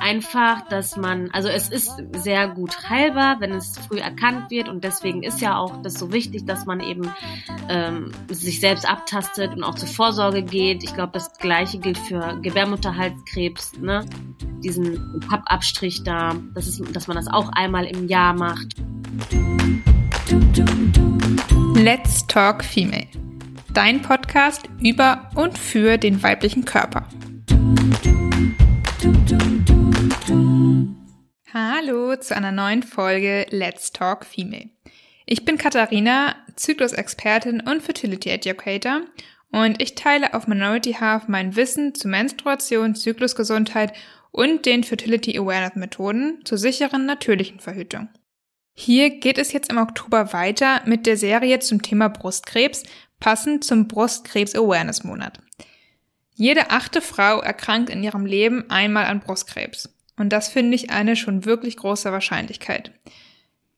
Einfach, dass man, also es ist sehr gut heilbar, wenn es früh erkannt wird und deswegen ist ja auch das so wichtig, dass man eben ähm, sich selbst abtastet und auch zur Vorsorge geht. Ich glaube, das gleiche gilt für Gebärmutterhalskrebs, ne? Diesen Pappabstrich da, das ist, dass man das auch einmal im Jahr macht. Let's Talk Female. Dein Podcast über und für den weiblichen Körper. Hallo zu einer neuen Folge Let's Talk Female. Ich bin Katharina, Zyklusexpertin und Fertility Educator und ich teile auf Minority Half mein Wissen zu Menstruation, Zyklusgesundheit und den Fertility Awareness Methoden zur sicheren natürlichen Verhütung. Hier geht es jetzt im Oktober weiter mit der Serie zum Thema Brustkrebs, passend zum Brustkrebs Awareness Monat. Jede achte Frau erkrankt in ihrem Leben einmal an Brustkrebs. Und das finde ich eine schon wirklich große Wahrscheinlichkeit.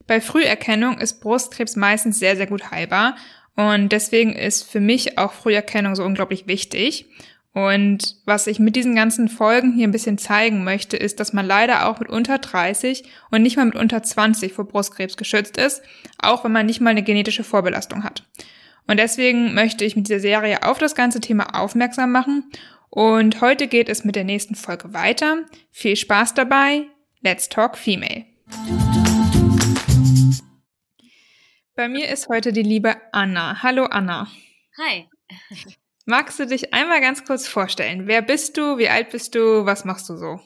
Bei Früherkennung ist Brustkrebs meistens sehr, sehr gut heilbar. Und deswegen ist für mich auch Früherkennung so unglaublich wichtig. Und was ich mit diesen ganzen Folgen hier ein bisschen zeigen möchte, ist, dass man leider auch mit unter 30 und nicht mal mit unter 20 vor Brustkrebs geschützt ist, auch wenn man nicht mal eine genetische Vorbelastung hat. Und deswegen möchte ich mit dieser Serie auf das ganze Thema aufmerksam machen. Und heute geht es mit der nächsten Folge weiter. Viel Spaß dabei. Let's Talk Female. Bei mir ist heute die liebe Anna. Hallo Anna. Hi. Magst du dich einmal ganz kurz vorstellen? Wer bist du? Wie alt bist du? Was machst du so?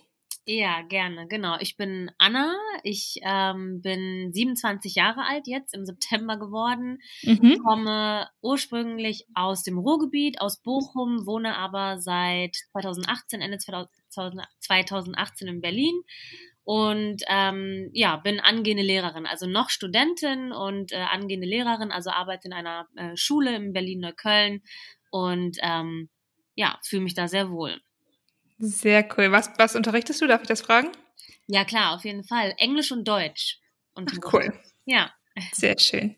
Ja, gerne, genau. Ich bin Anna. Ich ähm, bin 27 Jahre alt jetzt, im September geworden. Mhm. Komme ursprünglich aus dem Ruhrgebiet, aus Bochum, wohne aber seit 2018, Ende 2018 in Berlin. Und ähm, ja, bin angehende Lehrerin, also noch Studentin und äh, angehende Lehrerin, also arbeite in einer äh, Schule in Berlin-Neukölln und ähm, ja, fühle mich da sehr wohl. Sehr cool. Was, was unterrichtest du? Darf ich das fragen? Ja, klar, auf jeden Fall. Englisch und Deutsch. Und Ach, cool. Ja. Sehr schön.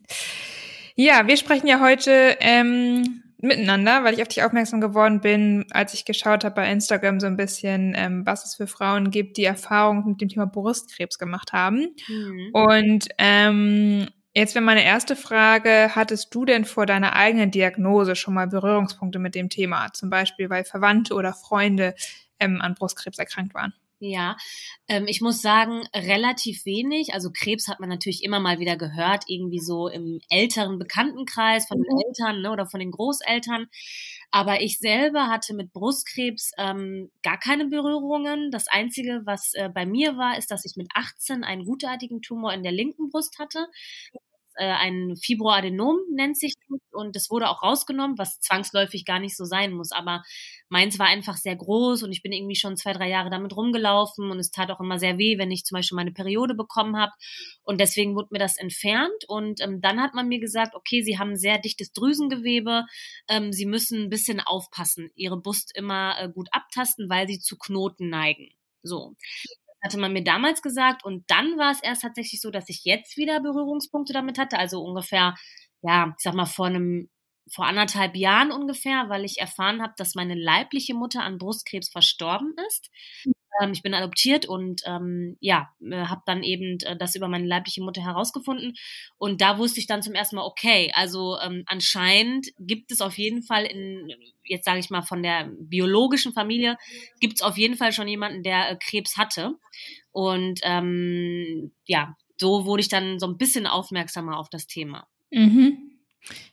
Ja, wir sprechen ja heute ähm, miteinander, weil ich auf dich aufmerksam geworden bin, als ich geschaut habe bei Instagram so ein bisschen, ähm, was es für Frauen gibt, die Erfahrungen mit dem Thema Brustkrebs gemacht haben. Mhm. Und ähm, Jetzt wäre meine erste Frage, hattest du denn vor deiner eigenen Diagnose schon mal Berührungspunkte mit dem Thema? Zum Beispiel, weil Verwandte oder Freunde ähm, an Brustkrebs erkrankt waren? Ja, ähm, ich muss sagen, relativ wenig. Also Krebs hat man natürlich immer mal wieder gehört, irgendwie so im älteren Bekanntenkreis von den mhm. Eltern ne, oder von den Großeltern. Aber ich selber hatte mit Brustkrebs ähm, gar keine Berührungen. Das Einzige, was äh, bei mir war, ist, dass ich mit 18 einen gutartigen Tumor in der linken Brust hatte äh, ein Fibroadenom nennt sich das und das wurde auch rausgenommen, was zwangsläufig gar nicht so sein muss. Aber meins war einfach sehr groß und ich bin irgendwie schon zwei, drei Jahre damit rumgelaufen und es tat auch immer sehr weh, wenn ich zum Beispiel meine Periode bekommen habe. Und deswegen wurde mir das entfernt und ähm, dann hat man mir gesagt, okay, Sie haben sehr dichtes Drüsengewebe, ähm, Sie müssen ein bisschen aufpassen, Ihre Brust immer äh, gut abtasten, weil sie zu Knoten neigen. So hatte man mir damals gesagt. Und dann war es erst tatsächlich so, dass ich jetzt wieder Berührungspunkte damit hatte. Also ungefähr, ja, ich sag mal, vor einem, vor anderthalb Jahren ungefähr, weil ich erfahren habe, dass meine leibliche Mutter an Brustkrebs verstorben ist. Ähm, ich bin adoptiert und ähm, ja, äh, habe dann eben äh, das über meine leibliche Mutter herausgefunden. Und da wusste ich dann zum ersten Mal, okay, also ähm, anscheinend gibt es auf jeden Fall in, jetzt sage ich mal, von der biologischen Familie, gibt es auf jeden Fall schon jemanden, der äh, Krebs hatte. Und ähm, ja, so wurde ich dann so ein bisschen aufmerksamer auf das Thema. Mhm.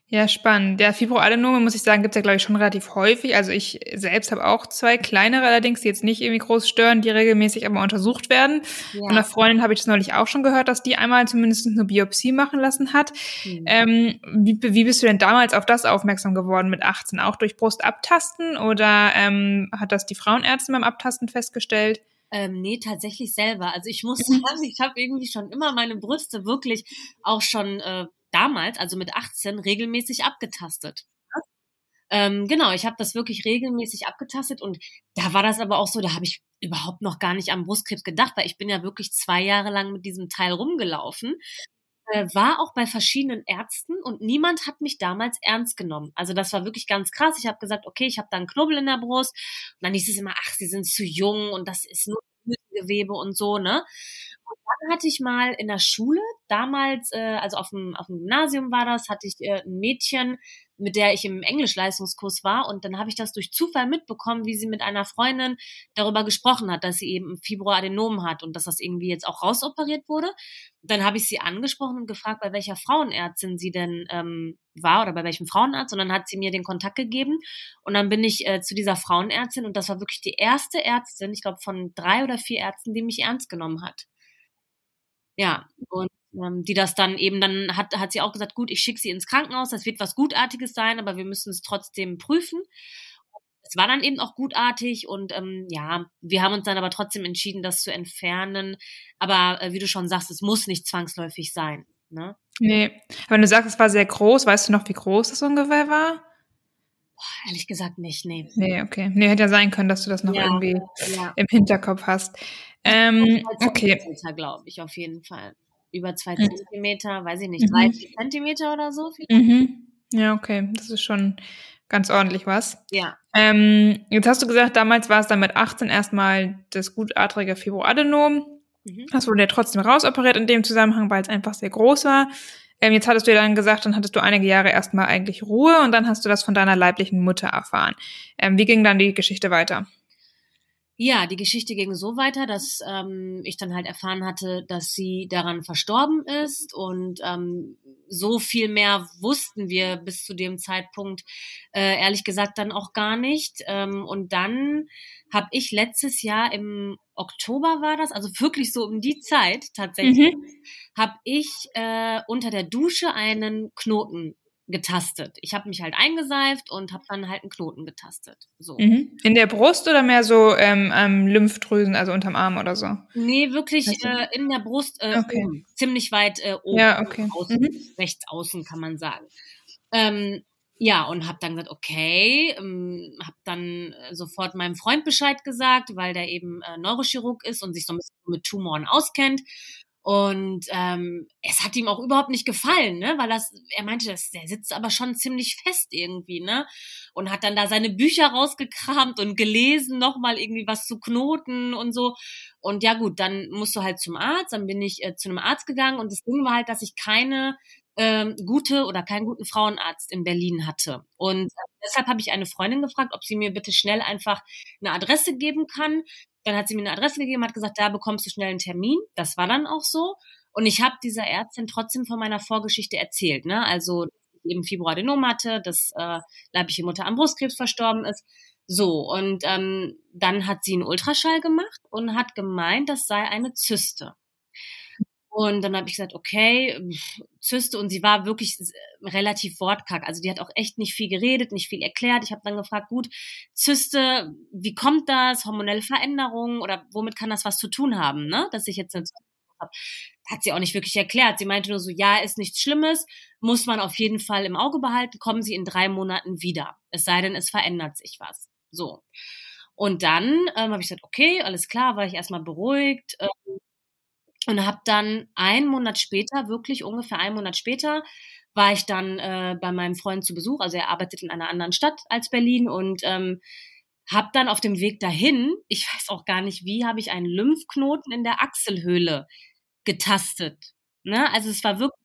Ja, spannend. Der Fibroadenome, muss ich sagen, gibt's ja, glaube ich, schon relativ häufig. Also ich selbst habe auch zwei kleinere allerdings, die jetzt nicht irgendwie groß stören, die regelmäßig aber untersucht werden. Ja. Von einer Freundin habe ich das neulich auch schon gehört, dass die einmal zumindest eine Biopsie machen lassen hat. Mhm. Ähm, wie, wie bist du denn damals auf das aufmerksam geworden mit 18? Auch durch Brustabtasten oder ähm, hat das die Frauenärztin beim Abtasten festgestellt? Ähm, nee, tatsächlich selber. Also ich muss sagen, ich habe irgendwie schon immer meine Brüste wirklich auch schon äh, damals, also mit 18, regelmäßig abgetastet. Ähm, genau, ich habe das wirklich regelmäßig abgetastet und da war das aber auch so, da habe ich überhaupt noch gar nicht am Brustkrebs gedacht, weil ich bin ja wirklich zwei Jahre lang mit diesem Teil rumgelaufen. äh, war auch bei verschiedenen Ärzten und niemand hat mich damals ernst genommen. Also das war wirklich ganz krass. Ich habe gesagt, okay, ich habe da einen Knubbel in der Brust. Und dann hieß es immer, ach, sie sind zu jung und das ist nur Gewebe und so, ne? Dann hatte ich mal in der Schule, damals, äh, also auf dem, auf dem Gymnasium war das, hatte ich äh, ein Mädchen, mit der ich im Englischleistungskurs war. Und dann habe ich das durch Zufall mitbekommen, wie sie mit einer Freundin darüber gesprochen hat, dass sie eben Fibroadenom hat und dass das irgendwie jetzt auch rausoperiert wurde. Dann habe ich sie angesprochen und gefragt, bei welcher Frauenärztin sie denn ähm, war oder bei welchem Frauenarzt. Und dann hat sie mir den Kontakt gegeben. Und dann bin ich äh, zu dieser Frauenärztin und das war wirklich die erste Ärztin, ich glaube von drei oder vier Ärzten, die mich ernst genommen hat. Ja, und ähm, die das dann eben, dann hat, hat sie auch gesagt, gut, ich schicke sie ins Krankenhaus, das wird was Gutartiges sein, aber wir müssen es trotzdem prüfen. Es war dann eben auch gutartig und ähm, ja, wir haben uns dann aber trotzdem entschieden, das zu entfernen. Aber äh, wie du schon sagst, es muss nicht zwangsläufig sein. Ne? Nee, wenn du sagst, es war sehr groß, weißt du noch, wie groß es ungefähr war? Boah, ehrlich gesagt nicht, nee. Nee, okay. Nee, hätte ja sein können, dass du das noch ja, irgendwie ja. im Hinterkopf hast. Ähm, okay. glaube ich, auf jeden Fall über zwei mhm. Zentimeter, weiß ich nicht, mhm. drei, vier Zentimeter oder so. Mhm. Ja, okay, das ist schon ganz ordentlich was. Ja. Ähm, jetzt hast du gesagt, damals war es dann mit 18 erstmal das gutartige Fibroadenom. Mhm. Das wurde ja trotzdem rausoperiert in dem Zusammenhang, weil es einfach sehr groß war. Ähm, jetzt hattest du ja dann gesagt, dann hattest du einige Jahre erstmal eigentlich Ruhe und dann hast du das von deiner leiblichen Mutter erfahren. Ähm, wie ging dann die Geschichte weiter? Ja, die Geschichte ging so weiter, dass ähm, ich dann halt erfahren hatte, dass sie daran verstorben ist und ähm, so viel mehr wussten wir bis zu dem Zeitpunkt äh, ehrlich gesagt dann auch gar nicht. Ähm, und dann habe ich letztes Jahr im Oktober war das, also wirklich so um die Zeit tatsächlich, mhm. habe ich äh, unter der Dusche einen Knoten getastet. Ich habe mich halt eingeseift und habe dann halt einen Knoten getastet. So. Mhm. In der Brust oder mehr so ähm, ähm, Lymphdrüsen, also unterm Arm oder so? Nee, wirklich äh, in der Brust, äh, okay. oben, ziemlich weit äh, oben, ja, okay. außen, mhm. rechts außen kann man sagen. Ähm, ja, und habe dann gesagt, okay, ähm, habe dann äh, sofort meinem Freund Bescheid gesagt, weil der eben äh, Neurochirurg ist und sich so ein bisschen mit Tumoren auskennt. Und ähm, es hat ihm auch überhaupt nicht gefallen, ne? Weil das, er meinte, das, der sitzt aber schon ziemlich fest irgendwie, ne? Und hat dann da seine Bücher rausgekramt und gelesen, nochmal irgendwie was zu Knoten und so. Und ja gut, dann musst du halt zum Arzt. Dann bin ich äh, zu einem Arzt gegangen und das Ding war halt, dass ich keine ähm, gute oder keinen guten Frauenarzt in Berlin hatte. Und äh, deshalb habe ich eine Freundin gefragt, ob sie mir bitte schnell einfach eine Adresse geben kann, dann hat sie mir eine Adresse gegeben, hat gesagt, da bekommst du schnell einen Termin. Das war dann auch so. Und ich habe dieser Ärztin trotzdem von meiner Vorgeschichte erzählt. Ne? Also eben Fibroadenom hatte, dass äh, leibliche Mutter am Brustkrebs verstorben ist. So, und ähm, dann hat sie einen Ultraschall gemacht und hat gemeint, das sei eine Zyste. Und dann habe ich gesagt, okay, Zyste. Und sie war wirklich relativ wortkack. Also die hat auch echt nicht viel geredet, nicht viel erklärt. Ich habe dann gefragt, gut, Zyste, wie kommt das? Hormonelle Veränderungen oder womit kann das was zu tun haben, ne? Dass ich jetzt eine Zyste habe. Hat sie auch nicht wirklich erklärt. Sie meinte nur so, ja, ist nichts Schlimmes, muss man auf jeden Fall im Auge behalten, kommen Sie in drei Monaten wieder. Es sei denn, es verändert sich was. So. Und dann ähm, habe ich gesagt, okay, alles klar, war ich erstmal beruhigt. Ähm, und habe dann einen Monat später, wirklich ungefähr einen Monat später, war ich dann äh, bei meinem Freund zu Besuch. Also er arbeitet in einer anderen Stadt als Berlin und ähm, habe dann auf dem Weg dahin, ich weiß auch gar nicht wie, habe ich einen Lymphknoten in der Achselhöhle getastet. Ne? Also es war wirklich,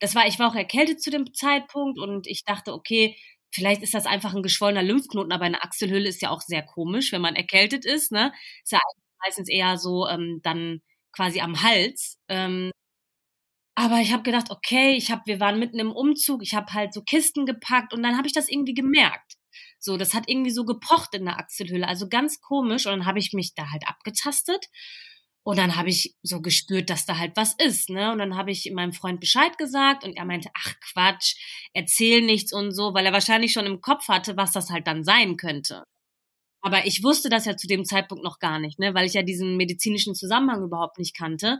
das war, ich war auch erkältet zu dem Zeitpunkt und ich dachte, okay, vielleicht ist das einfach ein geschwollener Lymphknoten, aber eine Achselhöhle ist ja auch sehr komisch, wenn man erkältet ist. Ne? Ist ja meistens eher so ähm, dann quasi am Hals. Ähm, aber ich habe gedacht, okay, ich habe, wir waren mitten im Umzug, ich habe halt so Kisten gepackt und dann habe ich das irgendwie gemerkt. So, das hat irgendwie so gepocht in der Achselhöhle, also ganz komisch. Und dann habe ich mich da halt abgetastet und dann habe ich so gespürt, dass da halt was ist, ne? Und dann habe ich meinem Freund Bescheid gesagt und er meinte, ach Quatsch, erzähl nichts und so, weil er wahrscheinlich schon im Kopf hatte, was das halt dann sein könnte. Aber ich wusste das ja zu dem Zeitpunkt noch gar nicht, ne, weil ich ja diesen medizinischen Zusammenhang überhaupt nicht kannte.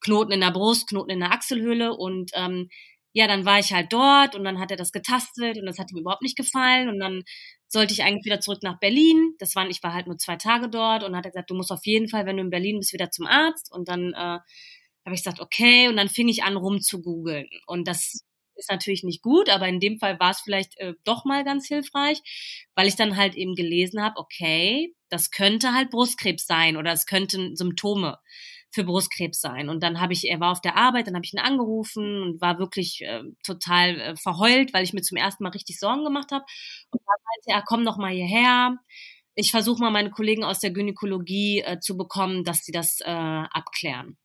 Knoten in der Brust, Knoten in der Achselhöhle und ähm, ja, dann war ich halt dort und dann hat er das getastet und das hat ihm überhaupt nicht gefallen und dann sollte ich eigentlich wieder zurück nach Berlin. Das waren, ich war halt nur zwei Tage dort und hat er gesagt, du musst auf jeden Fall, wenn du in Berlin bist, wieder zum Arzt und dann äh, habe ich gesagt, okay, und dann fing ich an rum zu googeln und das ist natürlich nicht gut, aber in dem Fall war es vielleicht äh, doch mal ganz hilfreich, weil ich dann halt eben gelesen habe, okay, das könnte halt Brustkrebs sein oder es könnten Symptome für Brustkrebs sein. Und dann habe ich, er war auf der Arbeit, dann habe ich ihn angerufen und war wirklich äh, total äh, verheult, weil ich mir zum ersten Mal richtig Sorgen gemacht habe. Und dann meinte er, komm noch mal hierher. Ich versuche mal meine Kollegen aus der Gynäkologie äh, zu bekommen, dass sie das äh, abklären.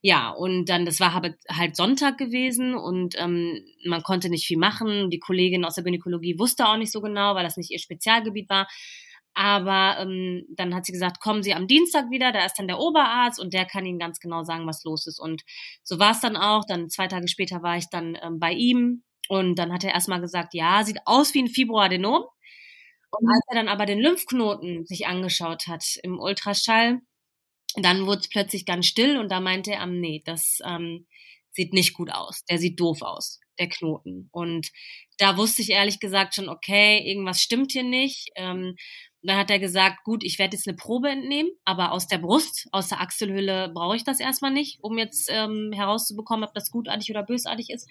Ja, und dann, das war halt Sonntag gewesen und ähm, man konnte nicht viel machen. Die Kollegin aus der Gynäkologie wusste auch nicht so genau, weil das nicht ihr Spezialgebiet war. Aber ähm, dann hat sie gesagt, kommen Sie am Dienstag wieder, da ist dann der Oberarzt und der kann Ihnen ganz genau sagen, was los ist. Und so war es dann auch. Dann zwei Tage später war ich dann ähm, bei ihm und dann hat er erstmal gesagt, ja, sieht aus wie ein Fibroadenom. Und als er dann aber den Lymphknoten sich angeschaut hat im Ultraschall, dann wurde es plötzlich ganz still und da meinte er, nee, das ähm, sieht nicht gut aus. Der sieht doof aus, der Knoten. Und da wusste ich ehrlich gesagt schon, okay, irgendwas stimmt hier nicht. Ähm, dann hat er gesagt, gut, ich werde jetzt eine Probe entnehmen, aber aus der Brust, aus der Achselhülle brauche ich das erstmal nicht, um jetzt ähm, herauszubekommen, ob das gutartig oder bösartig ist.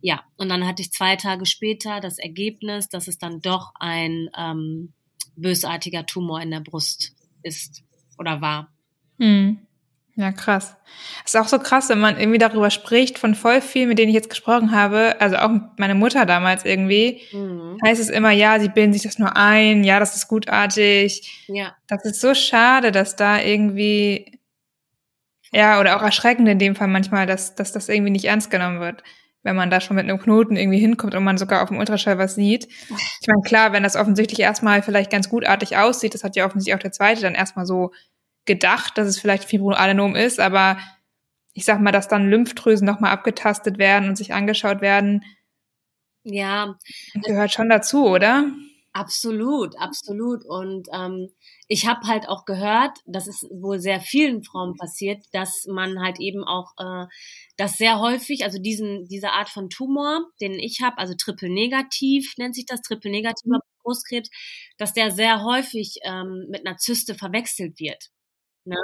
Ja, und dann hatte ich zwei Tage später das Ergebnis, dass es dann doch ein ähm, bösartiger Tumor in der Brust ist oder war. Hm. Ja, krass. Es ist auch so krass, wenn man irgendwie darüber spricht, von voll vielen, mit denen ich jetzt gesprochen habe, also auch meine Mutter damals irgendwie, mhm. heißt es immer, ja, sie bilden sich das nur ein, ja, das ist gutartig. Ja. Das ist so schade, dass da irgendwie, ja, oder auch erschreckend in dem Fall manchmal, dass, dass das irgendwie nicht ernst genommen wird, wenn man da schon mit einem Knoten irgendwie hinkommt und man sogar auf dem Ultraschall was sieht. Ich meine, klar, wenn das offensichtlich erstmal vielleicht ganz gutartig aussieht, das hat ja offensichtlich auch der zweite dann erstmal so gedacht, dass es vielleicht Fibroadenom ist, aber ich sag mal, dass dann Lymphdrüsen nochmal abgetastet werden und sich angeschaut werden. Ja. Gehört schon dazu, oder? Absolut, absolut. Und ähm, ich habe halt auch gehört, dass es wohl sehr vielen Frauen passiert, dass man halt eben auch äh, das sehr häufig, also diesen diese Art von Tumor, den ich habe, also triple negativ nennt sich das, triple negativer mhm. Brustkrebs, dass der sehr häufig ähm, mit einer Zyste verwechselt wird. Ne?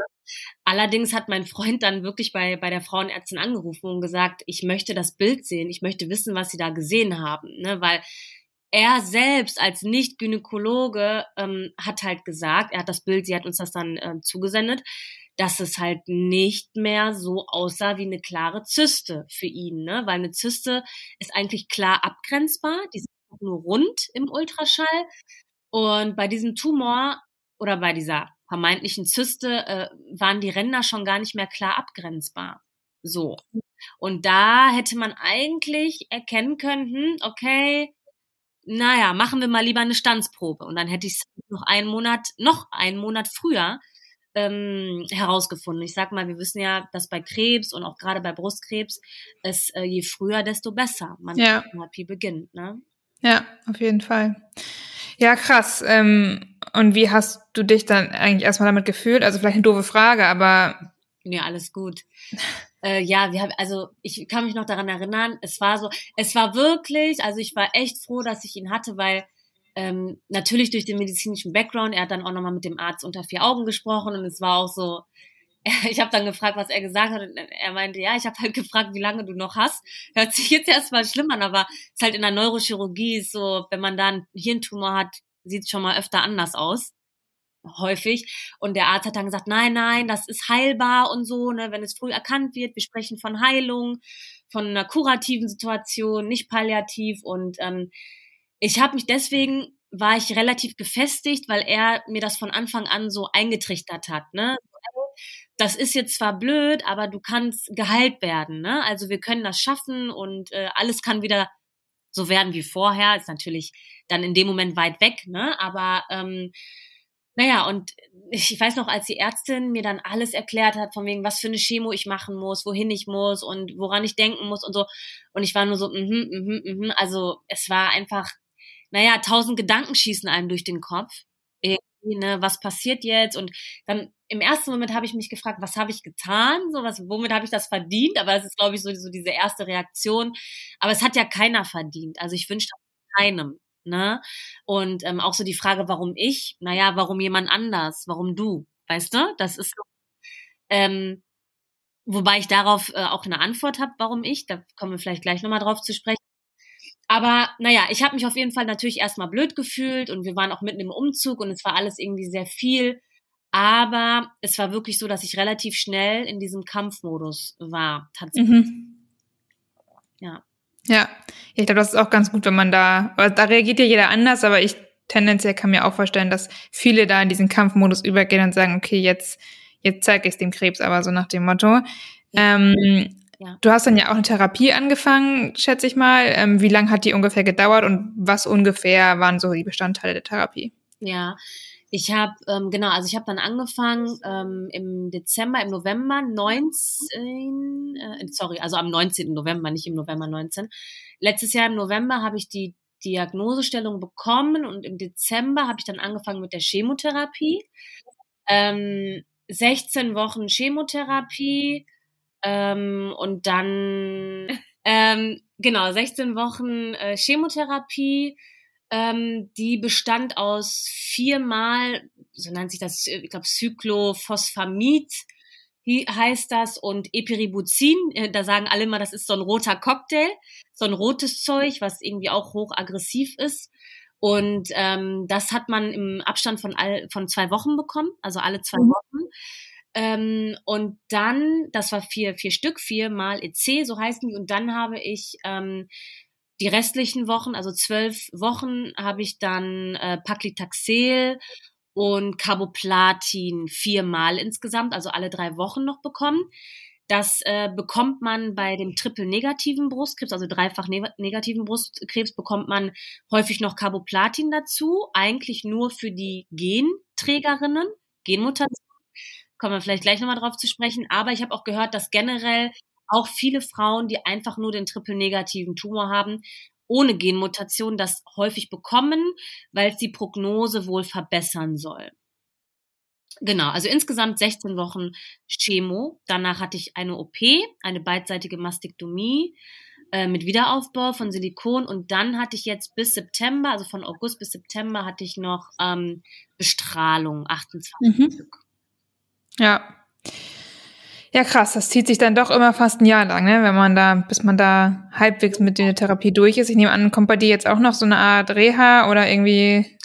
Allerdings hat mein Freund dann wirklich bei, bei der Frauenärztin angerufen und gesagt, ich möchte das Bild sehen, ich möchte wissen, was sie da gesehen haben, ne? weil er selbst als Nicht-Gynäkologe ähm, hat halt gesagt, er hat das Bild, sie hat uns das dann äh, zugesendet, dass es halt nicht mehr so aussah wie eine klare Zyste für ihn, ne? weil eine Zyste ist eigentlich klar abgrenzbar, die ist nur rund im Ultraschall und bei diesem Tumor oder bei dieser vermeintlichen Zyste äh, waren die Ränder schon gar nicht mehr klar abgrenzbar. So. Und da hätte man eigentlich erkennen können, hm, okay, naja, machen wir mal lieber eine Stanzprobe. Und dann hätte ich es noch einen Monat, noch einen Monat früher ähm, herausgefunden. Ich sag mal, wir wissen ja, dass bei Krebs und auch gerade bei Brustkrebs es äh, je früher, desto besser man ja. Therapie beginnt. Ne? Ja, auf jeden Fall. Ja, krass. Ähm, und wie hast du dich dann eigentlich erstmal damit gefühlt? Also vielleicht eine doofe Frage, aber. Ja, alles gut. äh, ja, wir haben, also ich kann mich noch daran erinnern, es war so, es war wirklich, also ich war echt froh, dass ich ihn hatte, weil ähm, natürlich durch den medizinischen Background, er hat dann auch nochmal mit dem Arzt unter vier Augen gesprochen und es war auch so, ich habe dann gefragt, was er gesagt hat und er meinte, ja, ich habe halt gefragt, wie lange du noch hast. Hört sich jetzt erstmal schlimm an, aber es ist halt in der Neurochirurgie so, wenn man da einen Hirntumor hat, sieht schon mal öfter anders aus. Häufig. Und der Arzt hat dann gesagt, nein, nein, das ist heilbar und so, ne, wenn es früh erkannt wird. Wir sprechen von Heilung, von einer kurativen Situation, nicht palliativ. Und ähm, ich habe mich deswegen war ich relativ gefestigt, weil er mir das von Anfang an so eingetrichtert hat. Ne? Das ist jetzt zwar blöd, aber du kannst geheilt werden. Ne? Also wir können das schaffen und äh, alles kann wieder so werden wie vorher. Ist natürlich dann in dem Moment weit weg, ne? Aber ähm, naja, und ich weiß noch, als die Ärztin mir dann alles erklärt hat, von wegen, was für eine Chemo ich machen muss, wohin ich muss und woran ich denken muss und so. Und ich war nur so, mhm, mhm, mhm. Also es war einfach, naja, tausend Gedanken schießen einem durch den Kopf. Irgendwie, ne, was passiert jetzt? Und dann im ersten Moment habe ich mich gefragt, was habe ich getan? So was, womit habe ich das verdient? Aber es ist, glaube ich, so, so diese erste Reaktion. Aber es hat ja keiner verdient. Also ich wünsche keinem. Ne? Und ähm, auch so die Frage, warum ich? Naja, warum jemand anders? Warum du? Weißt du? Das ist so, ähm, wobei ich darauf äh, auch eine Antwort habe, warum ich. Da kommen wir vielleicht gleich nochmal drauf zu sprechen. Aber naja, ich habe mich auf jeden Fall natürlich erstmal blöd gefühlt und wir waren auch mitten im Umzug und es war alles irgendwie sehr viel. Aber es war wirklich so, dass ich relativ schnell in diesem Kampfmodus war, tatsächlich. Mhm. Ja. Ja, ich glaube, das ist auch ganz gut, wenn man da, da reagiert ja jeder anders, aber ich tendenziell kann mir auch vorstellen, dass viele da in diesen Kampfmodus übergehen und sagen, okay, jetzt, jetzt zeige ich es dem Krebs, aber so nach dem Motto. Ähm, ja. Du hast dann ja auch eine Therapie angefangen, schätze ich mal. Ähm, wie lange hat die ungefähr gedauert und was ungefähr waren so die Bestandteile der Therapie? Ja, ich habe, ähm, genau, also ich habe dann angefangen ähm, im Dezember, im November 19, äh, sorry, also am 19. November, nicht im November 19. Letztes Jahr im November habe ich die Diagnosestellung bekommen und im Dezember habe ich dann angefangen mit der Chemotherapie. Ähm, 16 Wochen Chemotherapie ähm, und dann, ähm, genau, 16 Wochen äh, Chemotherapie ähm, die bestand aus viermal, so nennt sich das, ich glaube, Cyclophosphamid heißt das und Epiribuzin, äh, da sagen alle immer, das ist so ein roter Cocktail, so ein rotes Zeug, was irgendwie auch hochaggressiv ist. Und ähm, das hat man im Abstand von, all, von zwei Wochen bekommen, also alle zwei mhm. Wochen. Ähm, und dann, das war vier, vier Stück, viermal EC, so heißen die. Und dann habe ich ähm, die restlichen Wochen, also zwölf Wochen, habe ich dann äh, Paclitaxel und Carboplatin viermal insgesamt, also alle drei Wochen noch bekommen. Das äh, bekommt man bei dem triple-negativen Brustkrebs, also dreifach ne negativen Brustkrebs, bekommt man häufig noch Carboplatin dazu, eigentlich nur für die Genträgerinnen, Genmutationen. Kommen wir vielleicht gleich nochmal drauf zu sprechen. Aber ich habe auch gehört, dass generell auch viele Frauen, die einfach nur den triple-negativen Tumor haben, ohne Genmutation das häufig bekommen, weil es die Prognose wohl verbessern soll. Genau, also insgesamt 16 Wochen Chemo. Danach hatte ich eine OP, eine beidseitige Mastektomie äh, mit Wiederaufbau von Silikon und dann hatte ich jetzt bis September, also von August bis September hatte ich noch ähm, Bestrahlung, 28 mhm. Stück. Ja. Ja, krass, das zieht sich dann doch immer fast ein Jahr lang, ne? wenn man da, bis man da halbwegs mit der Therapie durch ist. Ich nehme an, kommt bei dir jetzt auch noch so eine Art Reha oder irgendwie?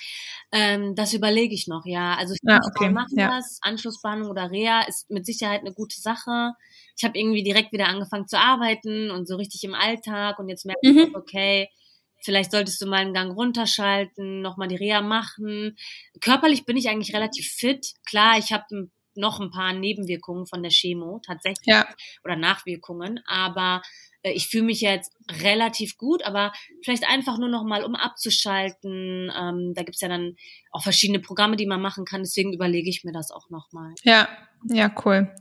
Ähm, das überlege ich noch, ja. Also ich ah, okay. machen ja. das. Anschlussbehandlung oder Reha ist mit Sicherheit eine gute Sache. Ich habe irgendwie direkt wieder angefangen zu arbeiten und so richtig im Alltag und jetzt merke mhm. ich, okay, vielleicht solltest du mal einen Gang runterschalten, nochmal die Reha machen. Körperlich bin ich eigentlich relativ fit. Klar, ich habe ein noch ein paar Nebenwirkungen von der Chemo tatsächlich ja. oder Nachwirkungen, aber äh, ich fühle mich jetzt relativ gut, aber vielleicht einfach nur noch mal, um abzuschalten. Ähm, da gibt's ja dann auch verschiedene Programme, die man machen kann, deswegen überlege ich mir das auch noch mal. Ja, ja, cool.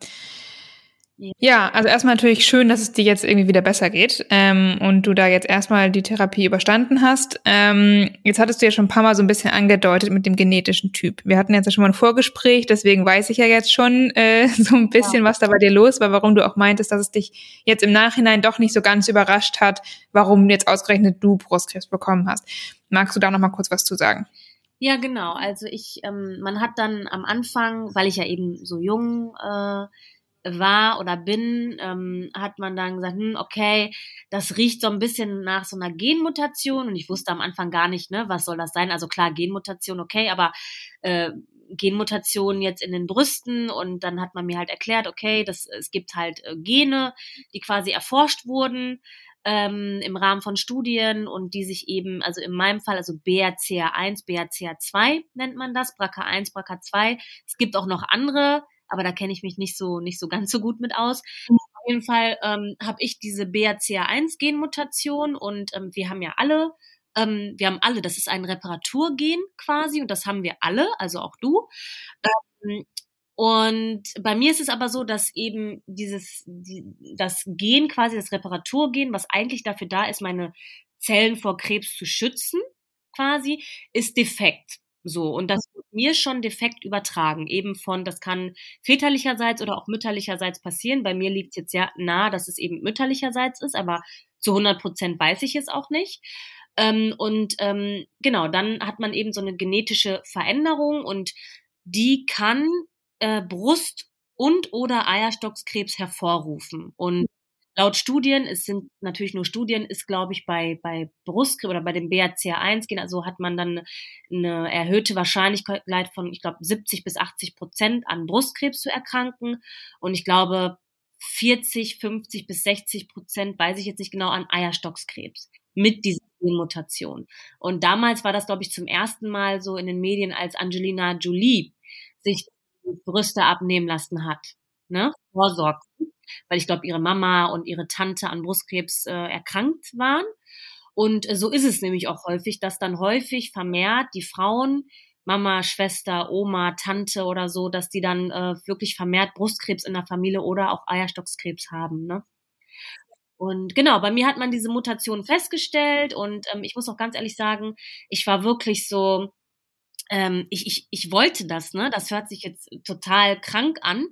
Ja, also erstmal natürlich schön, dass es dir jetzt irgendwie wieder besser geht ähm, und du da jetzt erstmal die Therapie überstanden hast. Ähm, jetzt hattest du ja schon ein paar Mal so ein bisschen angedeutet mit dem genetischen Typ. Wir hatten jetzt ja schon mal ein Vorgespräch, deswegen weiß ich ja jetzt schon äh, so ein bisschen, ja. was da bei dir los war, warum du auch meintest, dass es dich jetzt im Nachhinein doch nicht so ganz überrascht hat, warum jetzt ausgerechnet du Brustkrebs bekommen hast. Magst du da noch mal kurz was zu sagen? Ja, genau. Also ich, ähm, man hat dann am Anfang, weil ich ja eben so jung äh, war oder bin, ähm, hat man dann gesagt, hm, okay, das riecht so ein bisschen nach so einer Genmutation und ich wusste am Anfang gar nicht, ne, was soll das sein? Also klar, Genmutation, okay, aber äh, Genmutation jetzt in den Brüsten und dann hat man mir halt erklärt, okay, das, es gibt halt äh, Gene, die quasi erforscht wurden ähm, im Rahmen von Studien und die sich eben, also in meinem Fall, also BRCA1, BRCA2 nennt man das, BRCA1, BRCA2. Es gibt auch noch andere aber da kenne ich mich nicht so nicht so ganz so gut mit aus. Mhm. Auf jeden Fall ähm, habe ich diese BRCA1-Genmutation und ähm, wir haben ja alle, ähm, wir haben alle, das ist ein Reparaturgen quasi und das haben wir alle, also auch du. Ähm, und bei mir ist es aber so, dass eben dieses, die, das Gen quasi, das Reparaturgen, was eigentlich dafür da ist, meine Zellen vor Krebs zu schützen, quasi, ist defekt. So, und das mir schon defekt übertragen, eben von, das kann väterlicherseits oder auch mütterlicherseits passieren. Bei mir liegt jetzt sehr nah, dass es eben mütterlicherseits ist, aber zu 100 Prozent weiß ich es auch nicht. Ähm, und ähm, genau, dann hat man eben so eine genetische Veränderung und die kann äh, Brust und oder Eierstockskrebs hervorrufen. Und laut Studien, es sind natürlich nur Studien, ist glaube ich bei, bei Brustkrebs oder bei dem BRCA1 gen also hat man dann eine erhöhte Wahrscheinlichkeit von, ich glaube, 70 bis 80 Prozent an Brustkrebs zu erkranken. Und ich glaube, 40, 50 bis 60 Prozent, weiß ich jetzt nicht genau, an Eierstockskrebs mit dieser Genmutation. Und damals war das, glaube ich, zum ersten Mal so in den Medien, als Angelina Jolie sich Brüste abnehmen lassen hat. Ne? Vorsorgt. Weil ich glaube, ihre Mama und ihre Tante an Brustkrebs äh, erkrankt waren. Und äh, so ist es nämlich auch häufig, dass dann häufig vermehrt die Frauen Mama, Schwester, Oma, Tante oder so, dass die dann äh, wirklich vermehrt Brustkrebs in der Familie oder auch Eierstockskrebs haben. Ne? Und genau, bei mir hat man diese Mutation festgestellt und ähm, ich muss auch ganz ehrlich sagen, ich war wirklich so, ähm, ich, ich, ich wollte das, ne? Das hört sich jetzt total krank an,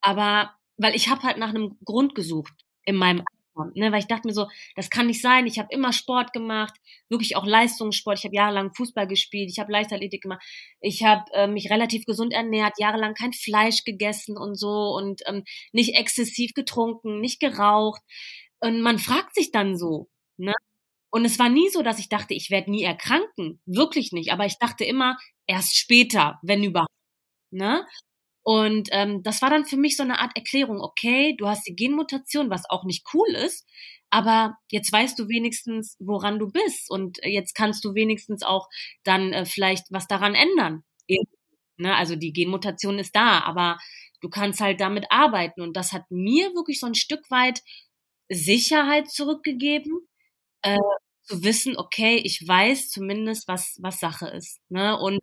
aber weil ich habe halt nach einem Grund gesucht in meinem Ne, weil ich dachte mir so, das kann nicht sein. Ich habe immer Sport gemacht, wirklich auch Leistungssport. Ich habe jahrelang Fußball gespielt, ich habe Leichtathletik gemacht, ich habe äh, mich relativ gesund ernährt, jahrelang kein Fleisch gegessen und so und ähm, nicht exzessiv getrunken, nicht geraucht. Und man fragt sich dann so, ne? Und es war nie so, dass ich dachte, ich werde nie erkranken, wirklich nicht. Aber ich dachte immer erst später, wenn überhaupt. Ne? Und ähm, das war dann für mich so eine Art Erklärung, okay, du hast die Genmutation, was auch nicht cool ist, aber jetzt weißt du wenigstens, woran du bist und jetzt kannst du wenigstens auch dann äh, vielleicht was daran ändern. Ne? Also die Genmutation ist da, aber du kannst halt damit arbeiten und das hat mir wirklich so ein Stück weit Sicherheit zurückgegeben, äh, zu wissen, okay, ich weiß zumindest, was, was Sache ist. Ne? Und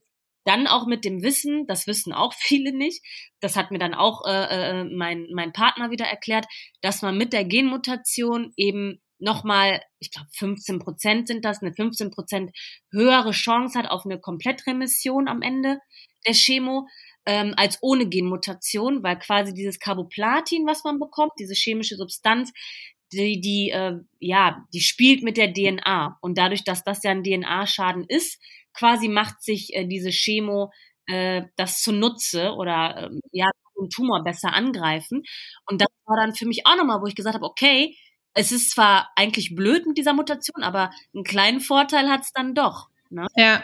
dann auch mit dem Wissen, das wissen auch viele nicht, das hat mir dann auch äh, äh, mein, mein Partner wieder erklärt, dass man mit der Genmutation eben nochmal, ich glaube 15 Prozent sind das, eine 15 Prozent höhere Chance hat auf eine Komplettremission am Ende der Chemo ähm, als ohne Genmutation, weil quasi dieses Carboplatin, was man bekommt, diese chemische Substanz, die, die, äh, ja, die spielt mit der DNA. Und dadurch, dass das ja ein DNA-Schaden ist, quasi macht sich äh, diese Chemo äh, das zunutze oder äh, ja, den Tumor besser angreifen. Und das war dann für mich auch nochmal, wo ich gesagt habe, okay, es ist zwar eigentlich blöd mit dieser Mutation, aber einen kleinen Vorteil hat es dann doch. Ne? Ja.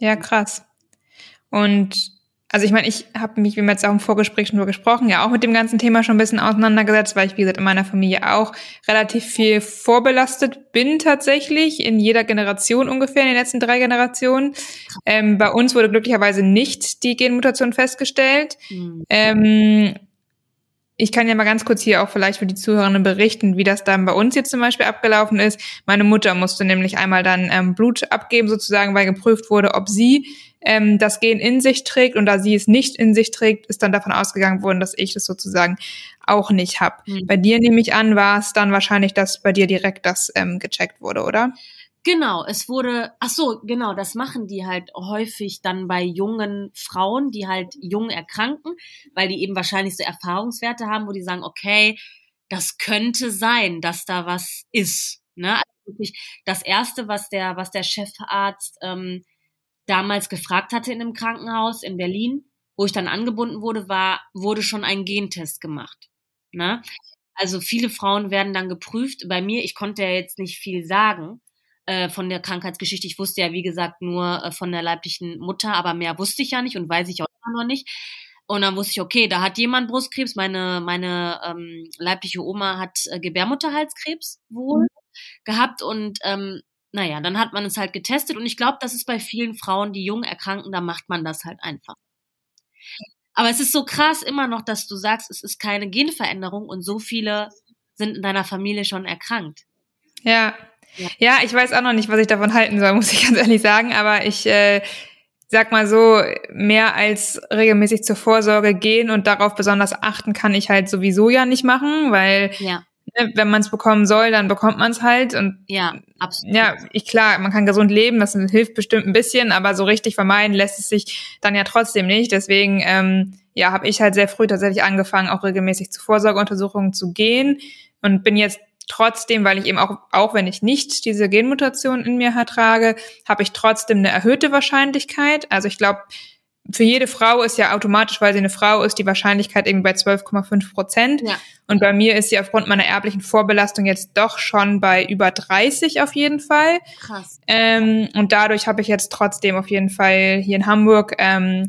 Ja, krass. Und also ich meine, ich habe mich, wie wir jetzt auch im Vorgespräch schon gesprochen, ja auch mit dem ganzen Thema schon ein bisschen auseinandergesetzt, weil ich, wie gesagt, in meiner Familie auch relativ viel vorbelastet bin tatsächlich, in jeder Generation ungefähr, in den letzten drei Generationen. Ähm, bei uns wurde glücklicherweise nicht die Genmutation festgestellt. Mhm. Ähm, ich kann ja mal ganz kurz hier auch vielleicht für die Zuhörerinnen berichten, wie das dann bei uns jetzt zum Beispiel abgelaufen ist. Meine Mutter musste nämlich einmal dann ähm, Blut abgeben, sozusagen, weil geprüft wurde, ob sie ähm, das Gen in sich trägt und da sie es nicht in sich trägt, ist dann davon ausgegangen worden, dass ich das sozusagen auch nicht habe. Mhm. Bei dir nehme ich an, war es dann wahrscheinlich, dass bei dir direkt das ähm, gecheckt wurde, oder? Genau, es wurde, ach so, genau, das machen die halt häufig dann bei jungen Frauen, die halt jung erkranken, weil die eben wahrscheinlich so Erfahrungswerte haben, wo die sagen, okay, das könnte sein, dass da was ist. Ne? Also wirklich das erste, was der, was der Chefarzt ähm, damals gefragt hatte in einem Krankenhaus in Berlin, wo ich dann angebunden wurde, war, wurde schon ein Gentest gemacht. Ne? Also viele Frauen werden dann geprüft. Bei mir, ich konnte ja jetzt nicht viel sagen äh, von der Krankheitsgeschichte. Ich wusste ja, wie gesagt, nur äh, von der leiblichen Mutter, aber mehr wusste ich ja nicht und weiß ich auch immer noch nicht. Und dann wusste ich, okay, da hat jemand Brustkrebs. Meine, meine ähm, leibliche Oma hat äh, Gebärmutterhalskrebs wohl mhm. gehabt und ähm, naja, dann hat man es halt getestet und ich glaube, das ist bei vielen Frauen, die jung erkranken, da macht man das halt einfach. Aber es ist so krass immer noch, dass du sagst, es ist keine Genveränderung und so viele sind in deiner Familie schon erkrankt. Ja. Ja, ja ich weiß auch noch nicht, was ich davon halten soll, muss ich ganz ehrlich sagen, aber ich äh, sag mal so, mehr als regelmäßig zur Vorsorge gehen und darauf besonders achten kann ich halt sowieso ja nicht machen, weil ja Ne, wenn man es bekommen soll, dann bekommt man es halt. Und ja, absolut. Ja, ich klar, man kann gesund leben, das hilft bestimmt ein bisschen, aber so richtig vermeiden lässt es sich dann ja trotzdem nicht. Deswegen ähm, ja, habe ich halt sehr früh tatsächlich angefangen, auch regelmäßig zu Vorsorgeuntersuchungen zu gehen und bin jetzt trotzdem, weil ich eben auch, auch wenn ich nicht diese Genmutation in mir ertrage, habe ich trotzdem eine erhöhte Wahrscheinlichkeit. Also ich glaube, für jede Frau ist ja automatisch, weil sie eine Frau ist, die Wahrscheinlichkeit irgendwie bei 12,5 Prozent. Ja. Und bei mir ist sie aufgrund meiner erblichen Vorbelastung jetzt doch schon bei über 30 auf jeden Fall. Krass. Ähm, und dadurch habe ich jetzt trotzdem auf jeden Fall hier in Hamburg ähm,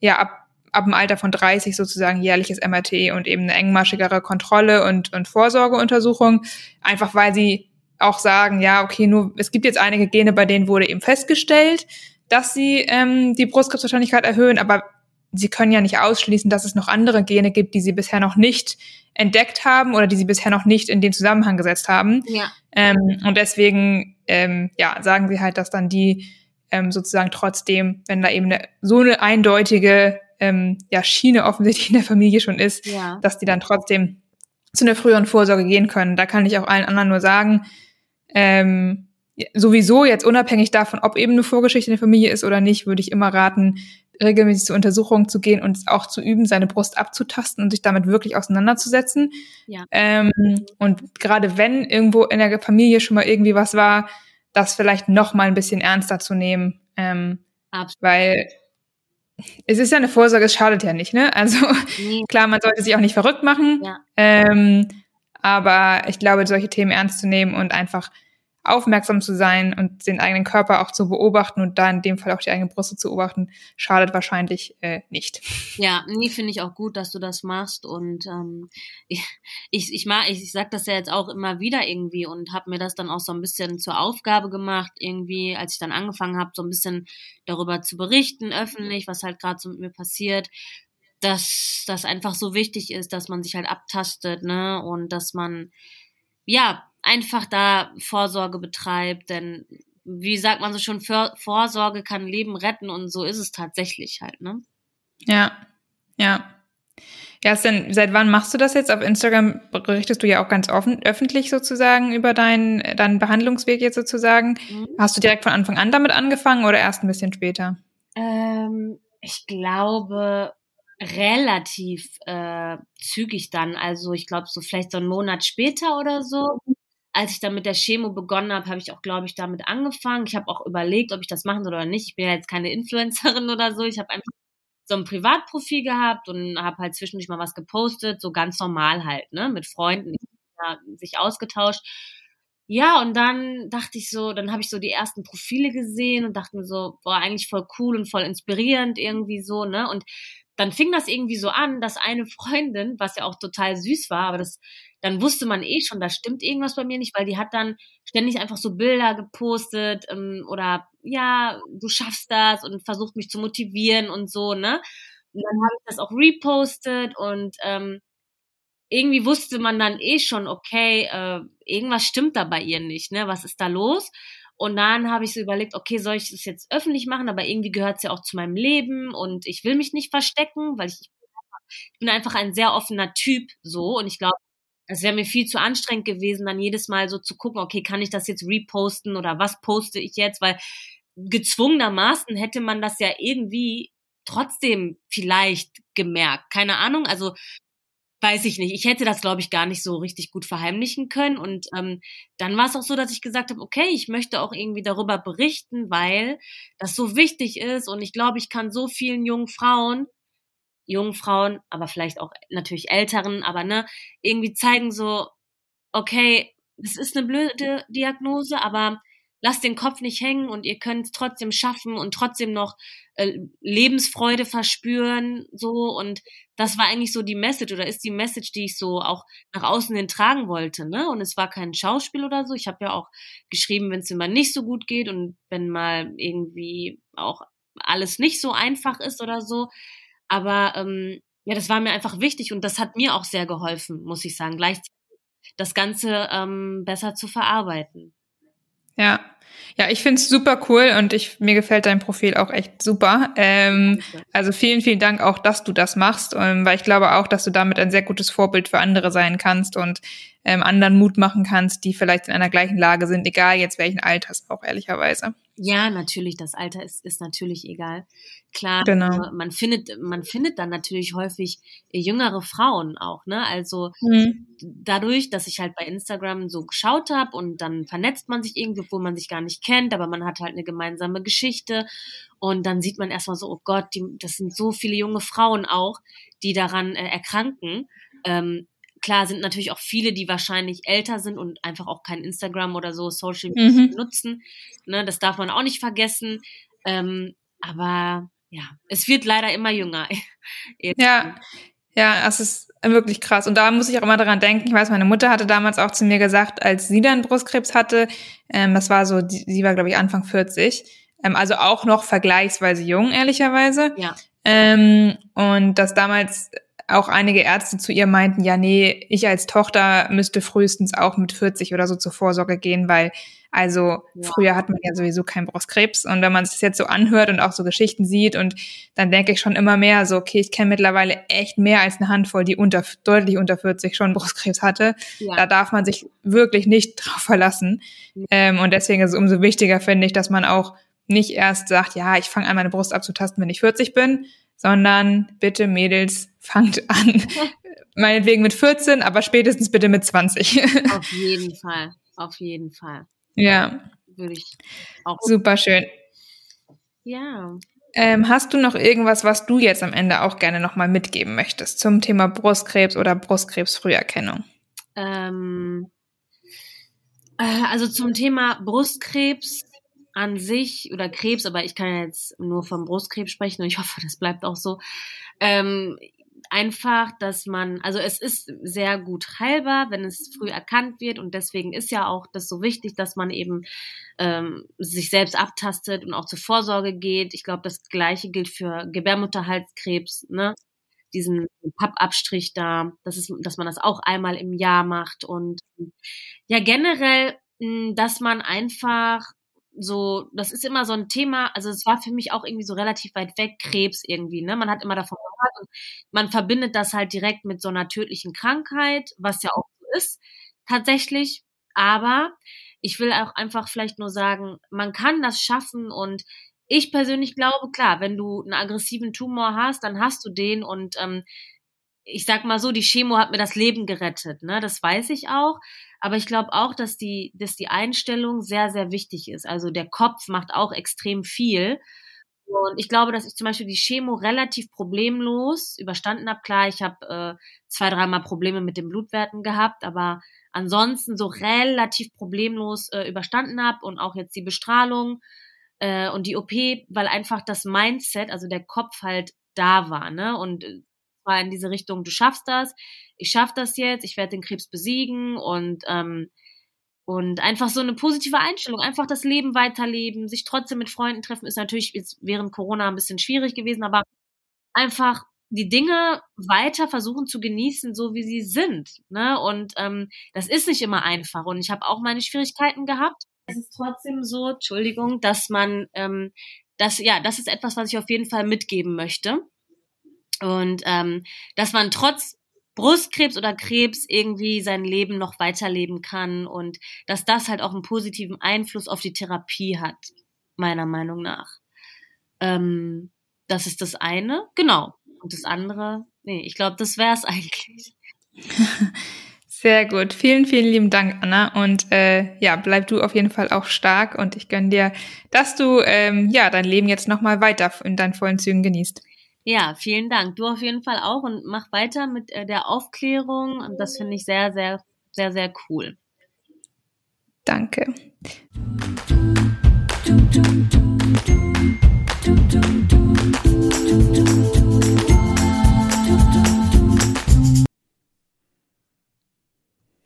ja ab ab dem Alter von 30 sozusagen jährliches MRT und eben eine engmaschigere Kontrolle und, und Vorsorgeuntersuchung, einfach weil sie auch sagen, ja, okay, nur es gibt jetzt einige Gene, bei denen wurde eben festgestellt, dass sie ähm, die Brustkrebswahrscheinlichkeit erhöhen, aber sie können ja nicht ausschließen, dass es noch andere Gene gibt, die sie bisher noch nicht entdeckt haben oder die sie bisher noch nicht in den Zusammenhang gesetzt haben. Ja. Ähm, und deswegen ähm, ja, sagen sie halt, dass dann die ähm, sozusagen trotzdem, wenn da eben eine, so eine eindeutige ähm, ja, Schiene offensichtlich in der Familie schon ist, ja. dass die dann trotzdem zu einer früheren Vorsorge gehen können. Da kann ich auch allen anderen nur sagen, ähm, sowieso jetzt unabhängig davon, ob eben eine Vorgeschichte in der Familie ist oder nicht, würde ich immer raten, regelmäßig zur Untersuchung zu gehen und auch zu üben, seine Brust abzutasten und sich damit wirklich auseinanderzusetzen. Ja. Ähm, und gerade wenn irgendwo in der Familie schon mal irgendwie was war, das vielleicht noch mal ein bisschen ernster zu nehmen. Ähm. Weil es ist ja eine Vorsorge, es schadet ja nicht, ne? Also nee. klar, man sollte sich auch nicht verrückt machen. Ja. Ähm, aber ich glaube, solche Themen ernst zu nehmen und einfach aufmerksam zu sein und den eigenen Körper auch zu beobachten und da in dem Fall auch die eigene Brust zu beobachten, schadet wahrscheinlich äh, nicht. Ja, nee, finde ich auch gut, dass du das machst und ähm, ich, ich, ich, mag, ich, ich sag das ja jetzt auch immer wieder irgendwie und habe mir das dann auch so ein bisschen zur Aufgabe gemacht, irgendwie, als ich dann angefangen habe, so ein bisschen darüber zu berichten, öffentlich, was halt gerade so mit mir passiert dass das einfach so wichtig ist, dass man sich halt abtastet, ne, und dass man ja einfach da Vorsorge betreibt, denn wie sagt man so schon, Vorsorge kann Leben retten und so ist es tatsächlich halt, ne? Ja, ja. Ja, denn, seit wann machst du das jetzt? Auf Instagram berichtest du ja auch ganz offen, öffentlich sozusagen über deinen, deinen Behandlungsweg jetzt sozusagen. Mhm. Hast du direkt von Anfang an damit angefangen oder erst ein bisschen später? Ähm, ich glaube relativ äh, zügig dann, also ich glaube so vielleicht so einen Monat später oder so als ich dann mit der Chemo begonnen habe, habe ich auch, glaube ich, damit angefangen. Ich habe auch überlegt, ob ich das machen soll oder nicht. Ich bin ja jetzt keine Influencerin oder so. Ich habe einfach so ein Privatprofil gehabt und habe halt zwischendurch mal was gepostet, so ganz normal halt, ne, mit Freunden, ja, sich ausgetauscht. Ja, und dann dachte ich so, dann habe ich so die ersten Profile gesehen und dachte mir so, boah, eigentlich voll cool und voll inspirierend irgendwie so, ne? Und dann fing das irgendwie so an, dass eine Freundin, was ja auch total süß war, aber das, dann wusste man eh schon, da stimmt irgendwas bei mir nicht, weil die hat dann ständig einfach so Bilder gepostet ähm, oder ja, du schaffst das und versucht mich zu motivieren und so, ne? Und dann habe ich das auch repostet und ähm, irgendwie wusste man dann eh schon, okay, äh, irgendwas stimmt da bei ihr nicht, ne? Was ist da los? Und dann habe ich so überlegt, okay, soll ich das jetzt öffentlich machen? Aber irgendwie gehört es ja auch zu meinem Leben und ich will mich nicht verstecken, weil ich, ich bin einfach ein sehr offener Typ so und ich glaube, es wäre mir viel zu anstrengend gewesen, dann jedes Mal so zu gucken, okay, kann ich das jetzt reposten oder was poste ich jetzt? Weil gezwungenermaßen hätte man das ja irgendwie trotzdem vielleicht gemerkt. Keine Ahnung. Also weiß ich nicht. Ich hätte das, glaube ich, gar nicht so richtig gut verheimlichen können. Und ähm, dann war es auch so, dass ich gesagt habe, okay, ich möchte auch irgendwie darüber berichten, weil das so wichtig ist. Und ich glaube, ich kann so vielen jungen Frauen, jungen Frauen, aber vielleicht auch natürlich älteren, aber ne, irgendwie zeigen so, okay, es ist eine blöde Diagnose, aber lasst den Kopf nicht hängen und ihr könnt es trotzdem schaffen und trotzdem noch äh, Lebensfreude verspüren, so und das war eigentlich so die Message oder ist die Message, die ich so auch nach außen hin tragen wollte, ne? Und es war kein Schauspiel oder so. Ich habe ja auch geschrieben, wenn es mir nicht so gut geht und wenn mal irgendwie auch alles nicht so einfach ist oder so. Aber ähm, ja, das war mir einfach wichtig und das hat mir auch sehr geholfen, muss ich sagen, gleichzeitig das Ganze ähm, besser zu verarbeiten. Ja. Ja, ich find's super cool und ich, mir gefällt dein Profil auch echt super. Ähm, also vielen, vielen Dank auch, dass du das machst, ähm, weil ich glaube auch, dass du damit ein sehr gutes Vorbild für andere sein kannst und ähm, anderen Mut machen kannst, die vielleicht in einer gleichen Lage sind, egal jetzt welchen Alters auch, ehrlicherweise. Ja, natürlich, das Alter ist, ist natürlich egal. Klar, genau. man findet, man findet dann natürlich häufig jüngere Frauen auch, ne? Also mhm. dadurch, dass ich halt bei Instagram so geschaut habe und dann vernetzt man sich irgendwie, wo man sich gar nicht kennt, aber man hat halt eine gemeinsame Geschichte und dann sieht man erstmal so, oh Gott, die, das sind so viele junge Frauen auch, die daran äh, erkranken. Ähm, klar sind natürlich auch viele, die wahrscheinlich älter sind und einfach auch kein Instagram oder so Social Media mhm. nutzen. Ne, das darf man auch nicht vergessen. Ähm, aber ja, es wird leider immer jünger. ja, ja, es ist wirklich krass. Und da muss ich auch immer daran denken. Ich weiß, meine Mutter hatte damals auch zu mir gesagt, als sie dann Brustkrebs hatte, ähm, das war so, die, sie war, glaube ich, Anfang 40, ähm, also auch noch vergleichsweise jung, ehrlicherweise. Ja. Ähm, und dass damals auch einige Ärzte zu ihr meinten, ja, nee, ich als Tochter müsste frühestens auch mit 40 oder so zur Vorsorge gehen, weil also ja. früher hat man ja sowieso keinen Brustkrebs und wenn man es jetzt so anhört und auch so Geschichten sieht und dann denke ich schon immer mehr so, okay, ich kenne mittlerweile echt mehr als eine Handvoll, die unter deutlich unter 40 schon Brustkrebs hatte. Ja. Da darf man sich wirklich nicht drauf verlassen ja. ähm, und deswegen ist es umso wichtiger finde ich, dass man auch nicht erst sagt, ja, ich fange an meine Brust abzutasten, wenn ich 40 bin, sondern bitte Mädels, fangt an. Meinetwegen mit 14, aber spätestens bitte mit 20. Auf jeden Fall, auf jeden Fall. Ja. Würde ich auch. Super schön. Ja. Ähm, hast du noch irgendwas, was du jetzt am Ende auch gerne nochmal mitgeben möchtest zum Thema Brustkrebs oder Brustkrebsfrüherkennung? Ähm, äh, also zum Thema Brustkrebs an sich oder Krebs, aber ich kann jetzt nur vom Brustkrebs sprechen und ich hoffe, das bleibt auch so. Ähm, einfach, dass man, also es ist sehr gut heilbar, wenn es früh erkannt wird und deswegen ist ja auch das so wichtig, dass man eben ähm, sich selbst abtastet und auch zur Vorsorge geht. Ich glaube, das Gleiche gilt für Gebärmutterhalskrebs, ne? Diesen Pappabstrich da, das ist, dass man das auch einmal im Jahr macht und ja generell, dass man einfach so, das ist immer so ein Thema, also es war für mich auch irgendwie so relativ weit weg, Krebs irgendwie, ne? Man hat immer davon gehört und man verbindet das halt direkt mit so einer tödlichen Krankheit, was ja auch so ist, tatsächlich. Aber ich will auch einfach vielleicht nur sagen, man kann das schaffen und ich persönlich glaube, klar, wenn du einen aggressiven Tumor hast, dann hast du den und ähm, ich sag mal so, die Chemo hat mir das Leben gerettet, ne? Das weiß ich auch. Aber ich glaube auch, dass die, dass die Einstellung sehr, sehr wichtig ist. Also der Kopf macht auch extrem viel. Und ich glaube, dass ich zum Beispiel die Chemo relativ problemlos überstanden habe. Klar, ich habe äh, zwei, dreimal Probleme mit den Blutwerten gehabt, aber ansonsten so relativ problemlos äh, überstanden habe und auch jetzt die Bestrahlung äh, und die OP, weil einfach das Mindset, also der Kopf halt da war, ne? Und äh, war in diese Richtung, du schaffst das, ich schaff das jetzt, ich werde den Krebs besiegen und ähm, und einfach so eine positive Einstellung, einfach das Leben weiterleben, sich trotzdem mit Freunden treffen, ist natürlich jetzt während Corona ein bisschen schwierig gewesen, aber einfach die Dinge weiter versuchen zu genießen, so wie sie sind. Ne? Und ähm, das ist nicht immer einfach. Und ich habe auch meine Schwierigkeiten gehabt. Es ist trotzdem so, Entschuldigung, dass man, ähm, das, ja, das ist etwas, was ich auf jeden Fall mitgeben möchte. Und ähm, dass man trotz Brustkrebs oder Krebs irgendwie sein Leben noch weiterleben kann und dass das halt auch einen positiven Einfluss auf die Therapie hat, meiner Meinung nach. Ähm, das ist das eine, genau. Und das andere, nee, ich glaube, das wäre es eigentlich. Sehr gut. Vielen, vielen lieben Dank, Anna. Und äh, ja, bleib du auf jeden Fall auch stark und ich gönne dir, dass du ähm, ja dein Leben jetzt nochmal weiter in deinen vollen Zügen genießt. Ja, vielen Dank. Du auf jeden Fall auch und mach weiter mit der Aufklärung. Und das finde ich sehr, sehr, sehr, sehr cool. Danke. Du, du, du,